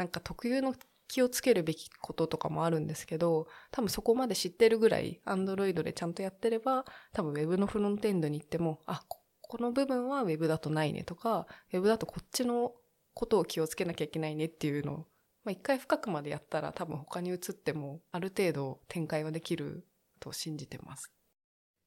なんか特有の気をつけるべきこととかもあるんですけど、多分そこまで知ってるぐらい、Android でちゃんとやってれば、多分 Web のフロントエンドに行っても、あ、この部分は Web だとないねとか、Web だとこっちのことを気をつけなきゃいけないねっていうのを、まあ、一回深くまでやったら多分他に移ってもある程度展開はできると信じてます。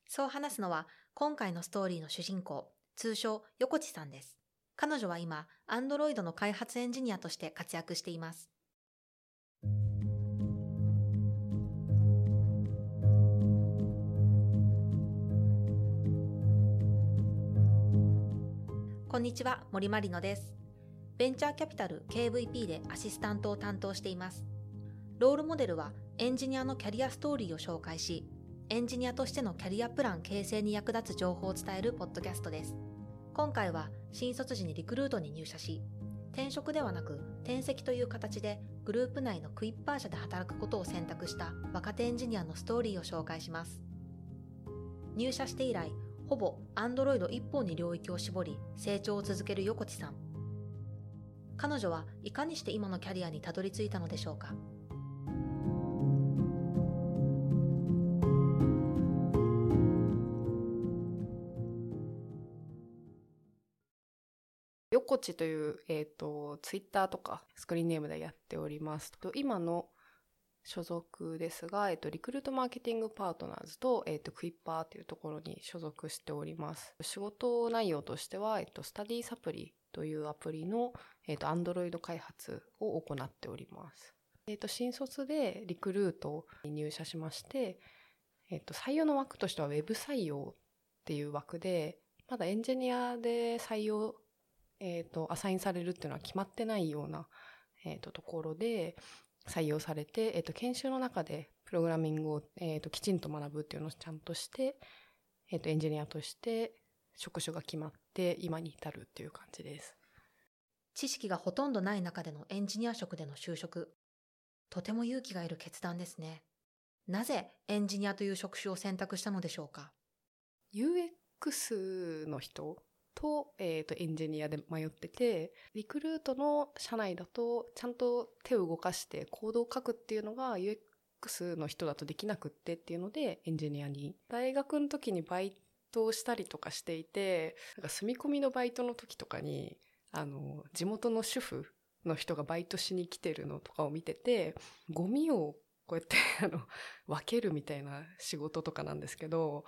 そう話すのは今回のストーリーの主人公、通称横地さんです。彼女は今、Android の開発エンジニアとして活躍しています。こんにちは、森まりのです。ベンチャーキャピタル KVP でアシスタントを担当しています。ロールモデルはエンジニアのキャリアストーリーを紹介し、エンジニアとしてのキャリアプラン形成に役立つ情報を伝えるポッドキャストです。今回は新卒時にリクルートに入社し、転職ではなく転籍という形でグループ内のクイッパー社で働くことを選択した若手エンジニアのストーリーを紹介します。入社して以来、ほぼ Android 一本に領域を絞り成長を続ける横地さん。彼女はいかにして今のキャリアにたどり着いたのでしょうか横地という、えっ、ー、と、ツイッターとかスクリーンネームでやっておりますと、今の所属ですが、えっと、リクルートマーケティングパートナーズと、えっと、クイッパーというところに所属しております。仕事内容としては、えっと、スタディサプリというアプリの、えっと、アンドロイド開発を行っております。えっと、新卒でリクルートに入社しまして、えっと、採用の枠としては Web 採用っていう枠で、まだエンジニアで採用、えっと、アサインされるっていうのは決まってないような、えっと、ところで、採用されて、えっ、と、研修の中でプログラミングを、えっ、と、きちんと学ぶっていうのをちゃんとして、えっ、と、エンジニアとして職種が決まって今に至るっていう感じです。知識がほとんどない中でのエンジニア職での就職。とても勇気がいる決断ですね。なぜエンジニアという職種を選択したのでしょうか ?UX の人と,、えーと、エンジニアで迷っててリクルートの社内だとちゃんと手を動かしてコードを書くっていうのが UX の人だとできなくってっていうのでエンジニアに。大学の時にバイトをしたりとかしていてなんか住み込みのバイトの時とかにあの地元の主婦の人がバイトしに来てるのとかを見ててゴミをこうやって あの分けるみたいな仕事とかなんですけど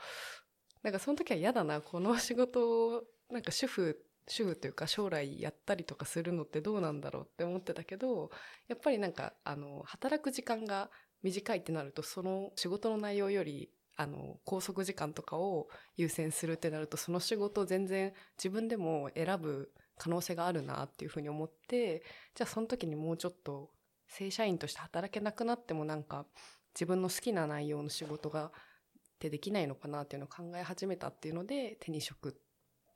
なんかその時は嫌だなこの仕事なんか主婦主婦というか将来やったりとかするのってどうなんだろうって思ってたけどやっぱりなんかあの働く時間が短いってなるとその仕事の内容よりあの拘束時間とかを優先するってなるとその仕事を全然自分でも選ぶ可能性があるなっていうふうに思ってじゃあその時にもうちょっと正社員として働けなくなってもなんか自分の好きな内容の仕事がってできないのかなっていうのを考え始めたっていうので手に職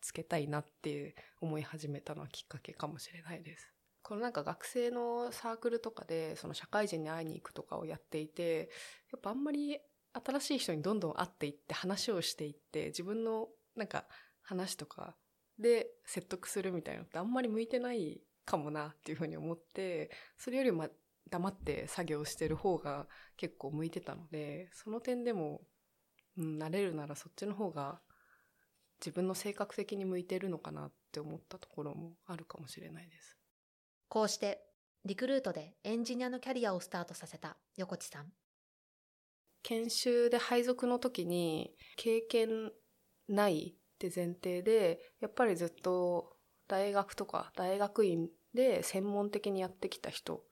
つけたいなって思い始めたのはきっかけかもしれないです。このなんか学生のサークルとかでその社会人に会いに行くとかをやっていてやっぱあんまり新しい人にどんどん会っていって話をしていって自分のなんか話とかで説得するみたいなのってあんまり向いてないかもなっていうふうに思ってそれよりも黙って作業してる方が結構向いてたのでその点でも、うん、慣れるならそっちの方が自分の性格的に向いてるのかなって思ったところもあるかもしれないです。こうしてリクルートでエンジニアのキャリアをスタートさせた横地さん。研修で配属の時に経験ないって前提でやっぱりずっと大学とか大学院で専門的にやってきた人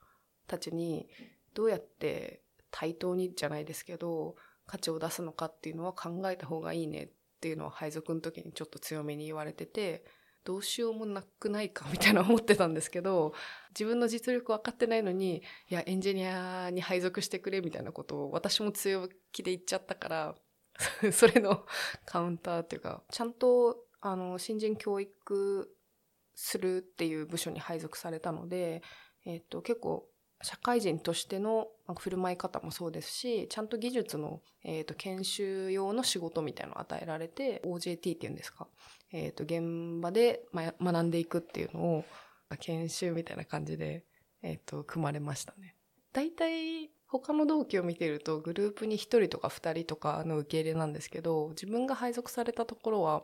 たちにどうやって対等にじゃないですけど価値を出すのかっていうのは考えた方がいいねっっていうのは配属の時にちょっと強めに言われててどうしようもなくないかみたいな思ってたんですけど自分の実力分かってないのにいやエンジニアに配属してくれみたいなことを私も強気で言っちゃったから それのカウンターっていうかちゃんとあの新人教育するっていう部署に配属されたので、えっと、結構社会人としての振る舞い方もそうですしちゃんと技術の、えーと、研修用の仕事みたいなのを与えられて OJT っていうんですか、えーと、現場で、ま、学んでいくっていうのを研修みたいな感じでえっ、と、組まれましたね。大体、他の同期を見てると、グループに1人とか2人とかの受け入れなんですけど、自分が配属されたところは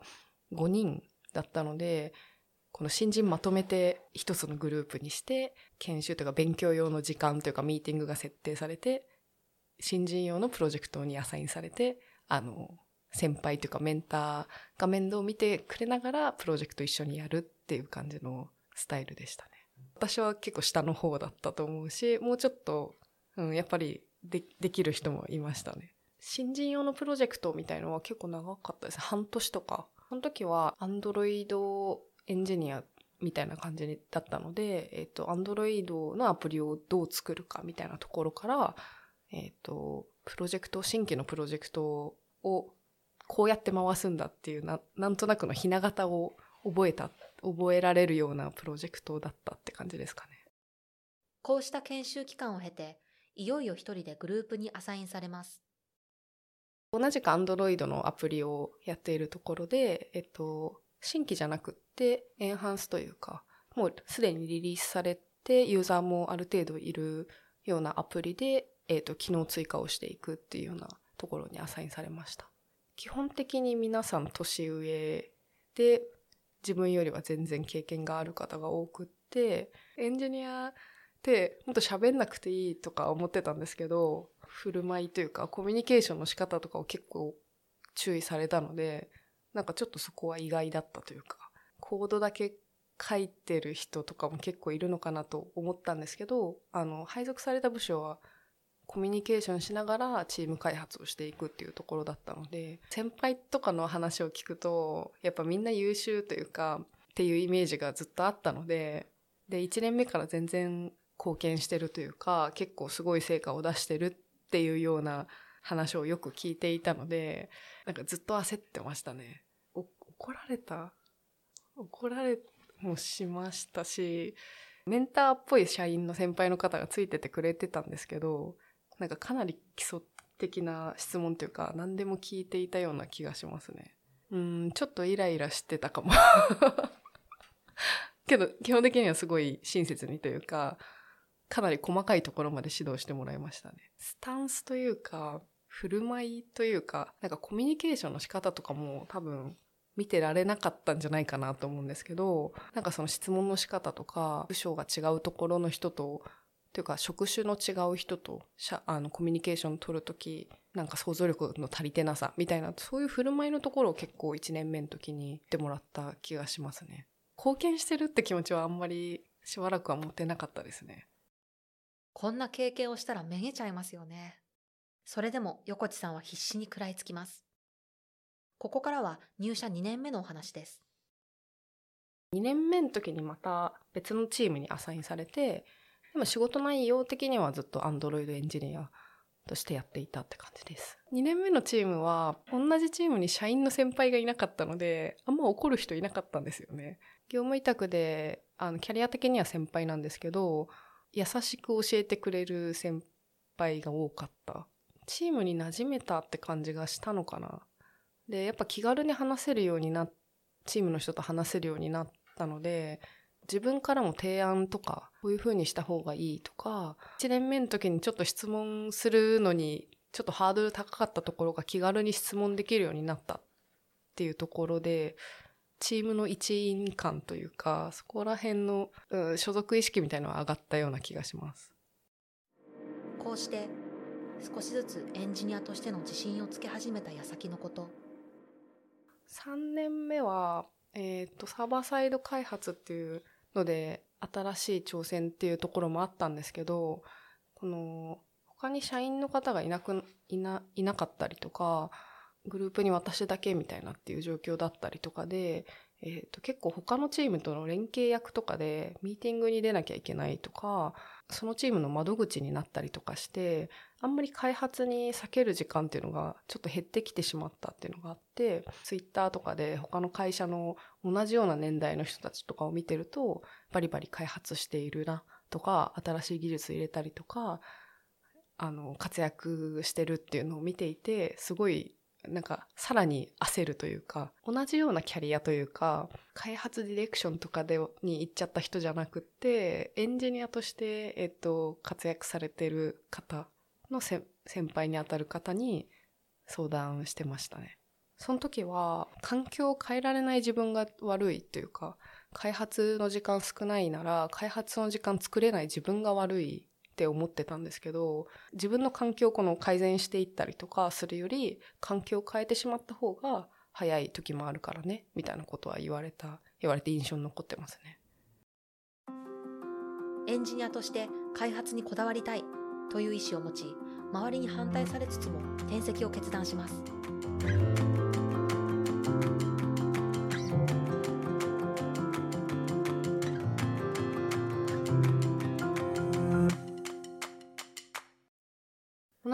5人だったので、この新人まとめて一つのグループにして、研修というか勉強用の時間というかミーティングが設定されて、新人用のプロジェクトにアサインされて、あの、先輩というかメンターが面倒を見てくれながらプロジェクト一緒にやるっていう感じのスタイルでしたね。私は結構下の方だったと思うし、もうちょっと、うん、やっぱりでできる人もいましたね。新人用のプロジェクトみたいのは結構長かったです。半年とか。その時は Android エンジニアみたいな感じだったので、えっ、ー、と、Android のアプリをどう作るかみたいなところから、えっ、ー、と、プロジェクト、新規のプロジェクトをこうやって回すんだっていうな、なんとなくのひな形を覚えた、覚えられるようなプロジェクトだったって感じですかね。こうした研修期間を経て、いよいよ一人でグループにアサインされます。同じく Android のアプリをやっているところで、えっと、新規じゃなくって、エンハンスというか、もうすでにリリースされて、ユーザーもある程度いるようなアプリで、えっ、ー、と、機能追加をしていくっていうようなところにアサインされました。基本的に皆さん年上で、自分よりは全然経験がある方が多くって、エンジニアってもっと喋んなくていいとか思ってたんですけど、振る舞いというかコミュニケーションの仕方とかを結構注意されたので、なんかちょっとそこは意外だったというか、コードだけ書いてる人とかも結構いるのかなと思ったんですけど、あの、配属された部署はコミュニケーションしながらチーム開発をしていくっていうところだったので、先輩とかの話を聞くと、やっぱみんな優秀というか、っていうイメージがずっとあったので、で、1年目から全然貢献してるというか、結構すごい成果を出してるっていうような話をよく聞いていたので、なんかずっと焦ってましたね。怒られた？怒られもしましたし、メンターっぽい社員の先輩の方がついててくれてたんですけど、なんかかなり基礎的な質問というか、何でも聞いていたような気がしますね。うん、ちょっとイライラしてたかも。けど、基本的にはすごい親切にというか、かなり細かいところまで指導してもらいましたね。スタンスというか、振る舞いというか、なんかコミュニケーションの仕方とかも多分見てられなかったんじゃないかなと思うんですけど、なんかその質問の仕方とか、部署が違うところの人と、というか職種の違う人とあのコミュニケーション取るとき、なんか想像力の足りてなさみたいな、そういう振る舞いのところを結構1年目の時に言ってもらった気がしますね。貢献してるって気持ちはあんまりしばらくは持ってなかったですね。こんな経験をしたらめげちゃいますよね。それでも横地さんは必死に食らいつきます。ここからは入社2年目のお話です。2年目の時にまた別のチームにアサインされて、でも仕事内容的にはずっと Android エンジニアとしてやっていたって感じです。2年目のチームは同じチームに社員の先輩がいなかったので、あんま怒る人いなかったんですよね。業務委託で、あの、キャリア的には先輩なんですけど、優しく教えてくれる先輩が多かった。チームに馴染めたって感じがしたのかな。で、やっぱ気軽に話せるようにな、チームの人と話せるようになったので、自分からも提案とか、こういう風にした方がいいとか、1年目の時にちょっと質問するのに、ちょっとハードル高かったところが気軽に質問できるようになったっていうところで、チームの一員感というか、そこら辺の、うん、所属意識みたいなのは上がったような気がします。こうして、少しずつエンジニアとしての自信をつけ始めた矢先のこと。3年目は、えっ、ー、と、サーバーサイド開発っていうので、新しい挑戦っていうところもあったんですけど、この、他に社員の方がいなく、いな、いなかったりとか、グループに私だけみたいなっていう状況だったりとかで、えっ、ー、と、結構他のチームとの連携役とかでミーティングに出なきゃいけないとか、そのチームの窓口になったりとかして、あんまり開発に避ける時間っていうのがちょっと減ってきてしまったっていうのがあって、ツイッターとかで他の会社の同じような年代の人たちとかを見てると、バリバリ開発しているなとか、新しい技術入れたりとか、あの、活躍してるっていうのを見ていて、すごい、なんかさらに焦るというか同じようなキャリアというか開発ディレクションとかでに行っちゃった人じゃなくってエンジニアとして、えっと、活躍されてる方の先輩にあたる方に相談してましたね。その時は環境を変えられない自分が悪いというか開発の時間少ないなら開発の時間作れない自分が悪いって思ってたんですけど自分の環境をこの改善していったりとかするより環境を変えてしまった方が早い時もあるからねみたいなことは言われた言われて印象に残ってますね。エンジニアとして開発にこだわりたいという意思を持ち周りに反対されつつも転籍を決断します。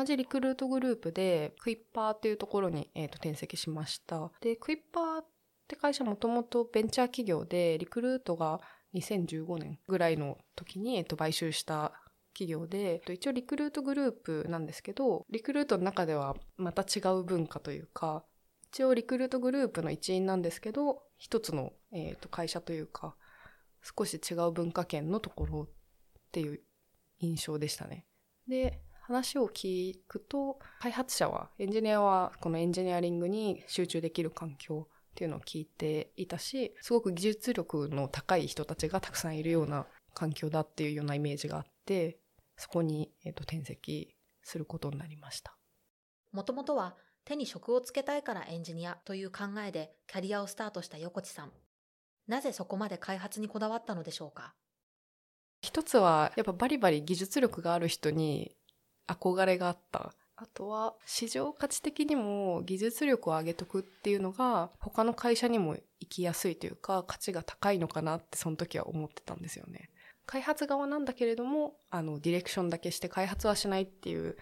じリクルートグループでクイッパーっていうところに、えーと、転籍しました。で、クイッパーって会社もともとベンチャー企業でリクルートが2015年ぐらいの時に、えーと、買収した企業で一応リクルートグループなんですけどリクルートの中ではまた違う文化というか一応リクルートグループの一員なんですけど一つの、えーと会社というか少し違う文化圏のところっていう印象でしたね。で話を聞くと開発者はエンジニアはこのエンジニアリングに集中できる環境っていうのを聞いていたしすごく技術力の高い人たちがたくさんいるような環境だっていうようなイメージがあってそこに、えーと、転籍することになりましたもともとは手に職をつけたいからエンジニアという考えでキャリアをスタートした横地さんなぜそこまで開発にこだわったのでしょうか一つはやっぱバリバリ技術力がある人に憧れがあった。あとは市場価値的にも技術力を上げとくっていうのが他の会社にも行きやすいというか価値が高いのかなってその時は思ってたんですよね。開発側なんだけれどもあのディレクションだけして開発はしないっていう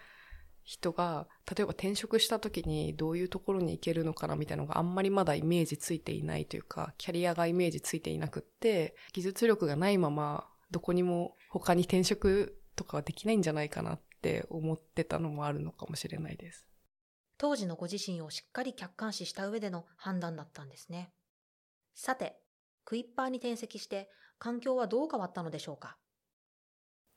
人が例えば転職した時にどういうところに行けるのかなみたいなのがあんまりまだイメージついていないというかキャリアがイメージついていなくって技術力がないままどこにも他に転職とかはできないんじゃないかなって思ってたのもあるのかもしれないです。当時のご自身をしっかり客観視した上での判断だったんですね。さて、クイッパーに転籍して環境はどう変わったのでしょうか？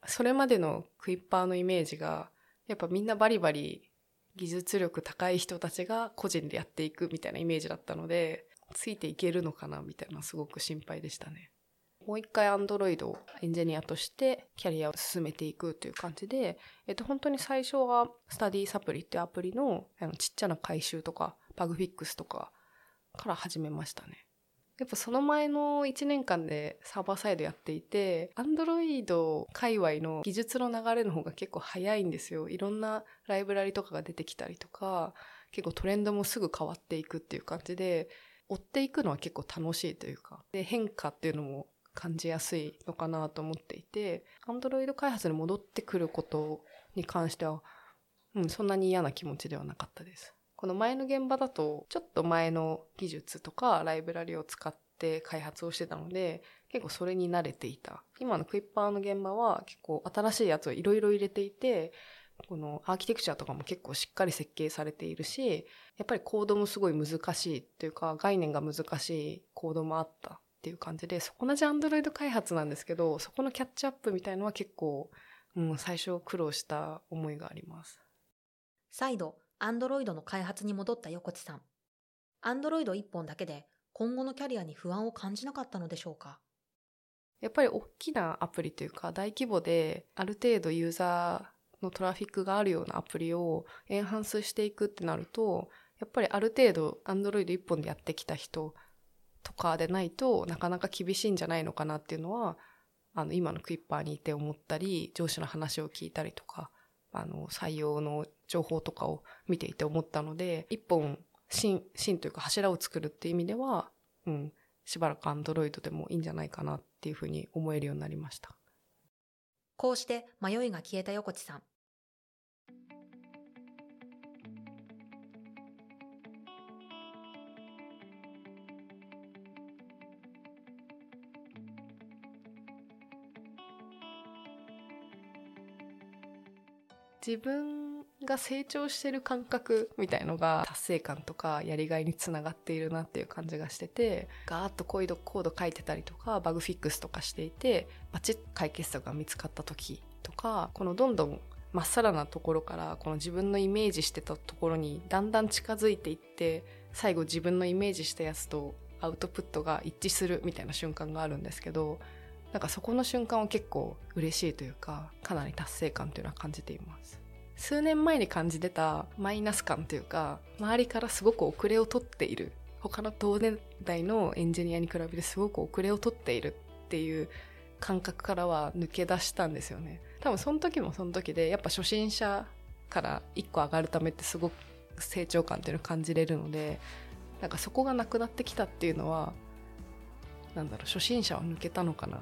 それまでのクイッパーのイメージがやっぱみんなバリバリ技術力高い人たちが個人でやっていくみたいなイメージだったのでついていけるのかなみたいなすごく心配でしたね。もう一回 Android をエンジニアとしてキャリアを進めていくという感じで、えっと、本当に最初はスタディサプリっていうアプリのあのちっちゃな回収とかバグフィックスとかから始めましたね。やっぱその前の1年間でサーバーサイドやっていて、Android 界隈の技術の流れの方が結構早いんですよ。いろんなライブラリとかが出てきたりとか、結構トレンドもすぐ変わっていくっていう感じで、追っていくのは結構楽しいというか、で、変化っていうのも感じやすいのかなと思っていて、Android 開発に戻ってくることに関しては、うん、そんなに嫌な気持ちではなかったです。この前の現場だと、ちょっと前の技術とかライブラリを使って開発をしてたので、結構それに慣れていた。今のクイッパーの現場は結構新しいやつをいろいろ入れていて、このアーキテクチャとかも結構しっかり設計されているし、やっぱりコードもすごい難しいっていうか、概念が難しいコードもあったっていう感じで、同じ Android 開発なんですけど、そこのキャッチアップみたいのは結構、うん、最初苦労した思いがあります。再度、Android の開発に戻った横地さん。Android 一本だけで今後のキャリアに不安を感じなかったのでしょうか？やっぱり大きなアプリというか大規模である程度ユーザーのトラフィックがあるようなアプリをエンハンスしていくってなるとやっぱりある程度 Android 一本でやってきた人とかでないとなかなか厳しいんじゃないのかなっていうのはあの今のクイッパーにいて思ったり上司の話を聞いたりとかあの採用の情報とかを見ていて思ったので一本芯芯というか柱を作るっていう意味では、うん、しばらくアンドロイドでもいいんじゃないかなっていうふうに思えるようになりました。こうして迷いが消えた横地さん。自分が成長してる感覚みたいのが達成感とかやりがいにつながっているなっていう感じがしててガーッとコードコード書いてたりとかバグフィックスとかしていてバチッ解決策が見つかった時とかこのどんどんまっさらなところからこの自分のイメージしてたところにだんだん近づいていって最後自分のイメージしたやつとアウトプットが一致するみたいな瞬間があるんですけどなんかそこの瞬間は結構嬉しいというかかなり達成感というのは感じています。数年前に感じてたマイナス感というか周りからすごく遅れを取っている他の同年代のエンジニアに比べてすごく遅れを取っているっていう感覚からは抜け出したんですよね。多分その時もその時でやっぱ初心者から一個上がるためってすごく成長感っていうのを感じれるのでなんかそこがなくなってきたっていうのはなんだろう初心者は抜けたのかな。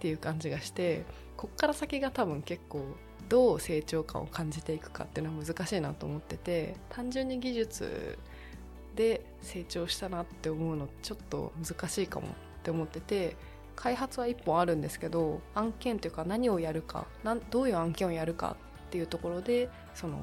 っていう感じがしてこっから先が多分結構どう成長感を感じていくかっていうのは難しいなと思ってて単純に技術で成長したなって思うのちょっと難しいかもって思ってて開発は1本あるんですけど案件というか何をやるかどういう案件をやるかっていうところでその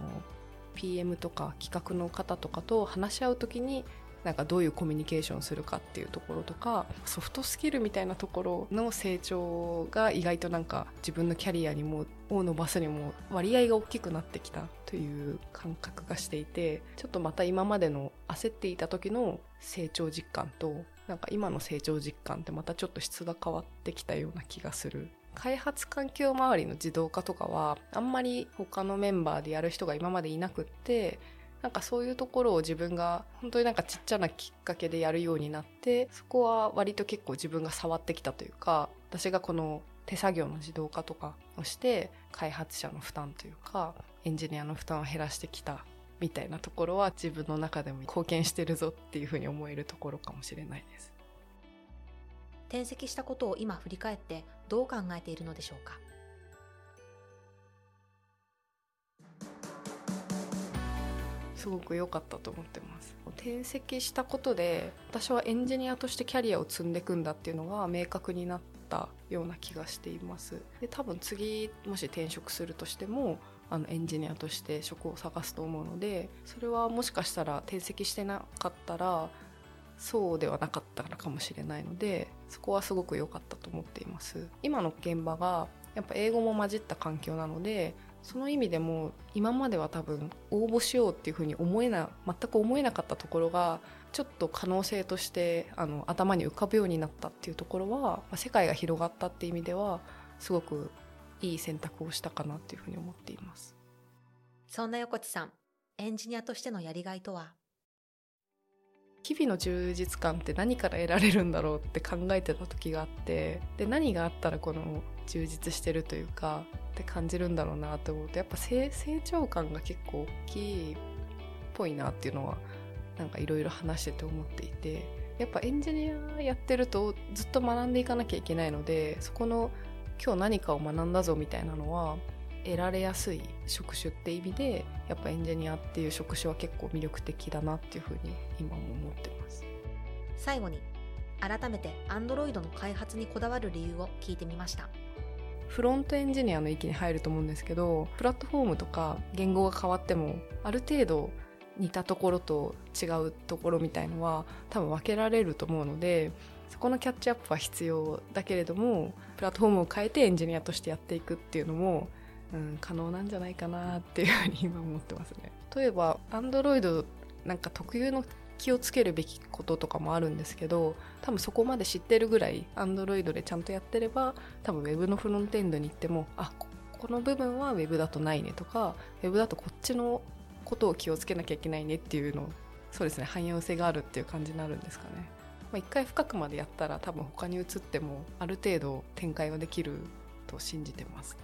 PM とか企画の方とかと話し合う時になんかどういうコミュニケーションするかっていうところとかソフトスキルみたいなところの成長が意外となんか自分のキャリアにもを伸ばすにも割合が大きくなってきたという感覚がしていてちょっとまた今までの焦っていた時の成長実感となんか今の成長実感ってまたちょっと質が変わってきたような気がする。開発環境周りの自動化とかはあんまり他のメンバーでやる人が今までいなくってなんかそういうところを自分が本当になんかちっちゃなきっかけでやるようになってそこは割と結構自分が触ってきたというか私がこの手作業の自動化とかをして開発者の負担というかエンジニアの負担を減らしてきたみたいなところは自分の中でも貢献してるぞっていうふうに思えるところかもしれないです。転籍したことを今振り返ってどう考えているのでしょうか？すごく良かったと思ってます。転籍したことで私はエンジニアとしてキャリアを積んでいくんだっていうのが明確になったような気がしています。で多分次もし転職するとしてもあのエンジニアとして職を探すと思うのでそれはもしかしたら転籍してなかったらそうではなかったのかもしれないのでそこはすごく良かったと思っています。今の現場がやっぱ英語も混じった環境なのでその意味でも今までは多分応募しようっていうふうに思えな全く思えなかったところがちょっと可能性としてあの頭に浮かぶようになったっていうところは、まあ、世界が広がったっていう意味ではすごくいい選択をしたかなっていうふうに思っています。そんな横地さんエンジニアとしてのやりがいとは？日々の充実感って何から得られるんだろうって考えてた時があってで何があったらこの充実してるというかって感じるんだろうなと思うとやっぱ成長感が結構大きいっぽいなっていうのはなんかいろいろ話してて思っていてやっぱエンジニアやってるとずっと学んでいかなきゃいけないのでそこの今日何かを学んだぞみたいなのは得られやすい職種って意味でやっぱエンジニアっていう職種は結構魅力的だなっていうふうに今も思ってます。最後に改めて Android の開発にこだわる理由を聞いてみましたフロントエンジニアの域に入ると思うんですけどプラットフォームとか言語が変わってもある程度似たところと違うところみたいのは多分分けられると思うのでそこのキャッチアップは必要だけれどもプラットフォームを変えてエンジニアとしてやっていくっていうのも、うん、可能なんじゃないかなっていうふうに今思ってますね。例えば Android なんか特有の気をつけるべきこととかもあるんですけど多分そこまで知ってるぐらい Android でちゃんとやってれば多分 Web のフロントエンドに行ってもあこの部分は Web だとないねとか Web だとこっちのことを気をつけなきゃいけないねっていうのそうですね汎用性があるっていう感じになるんですかね。まあ、一回深くまでやったら多分他に移ってもある程度展開はできると信じてます。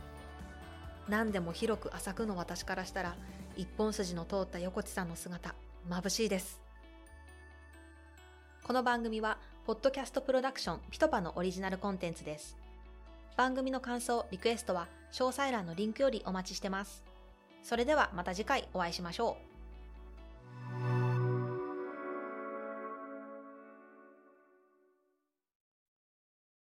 何でも広く浅くの私からしたら一本筋の通った横地さんの姿眩しいですこの番組は、ポッドキャストプロダクションピトパのオリジナルコンテンツです。番組の感想、リクエストは、詳細欄のリンクよりお待ちしてます。それではまた次回お会いしましょう。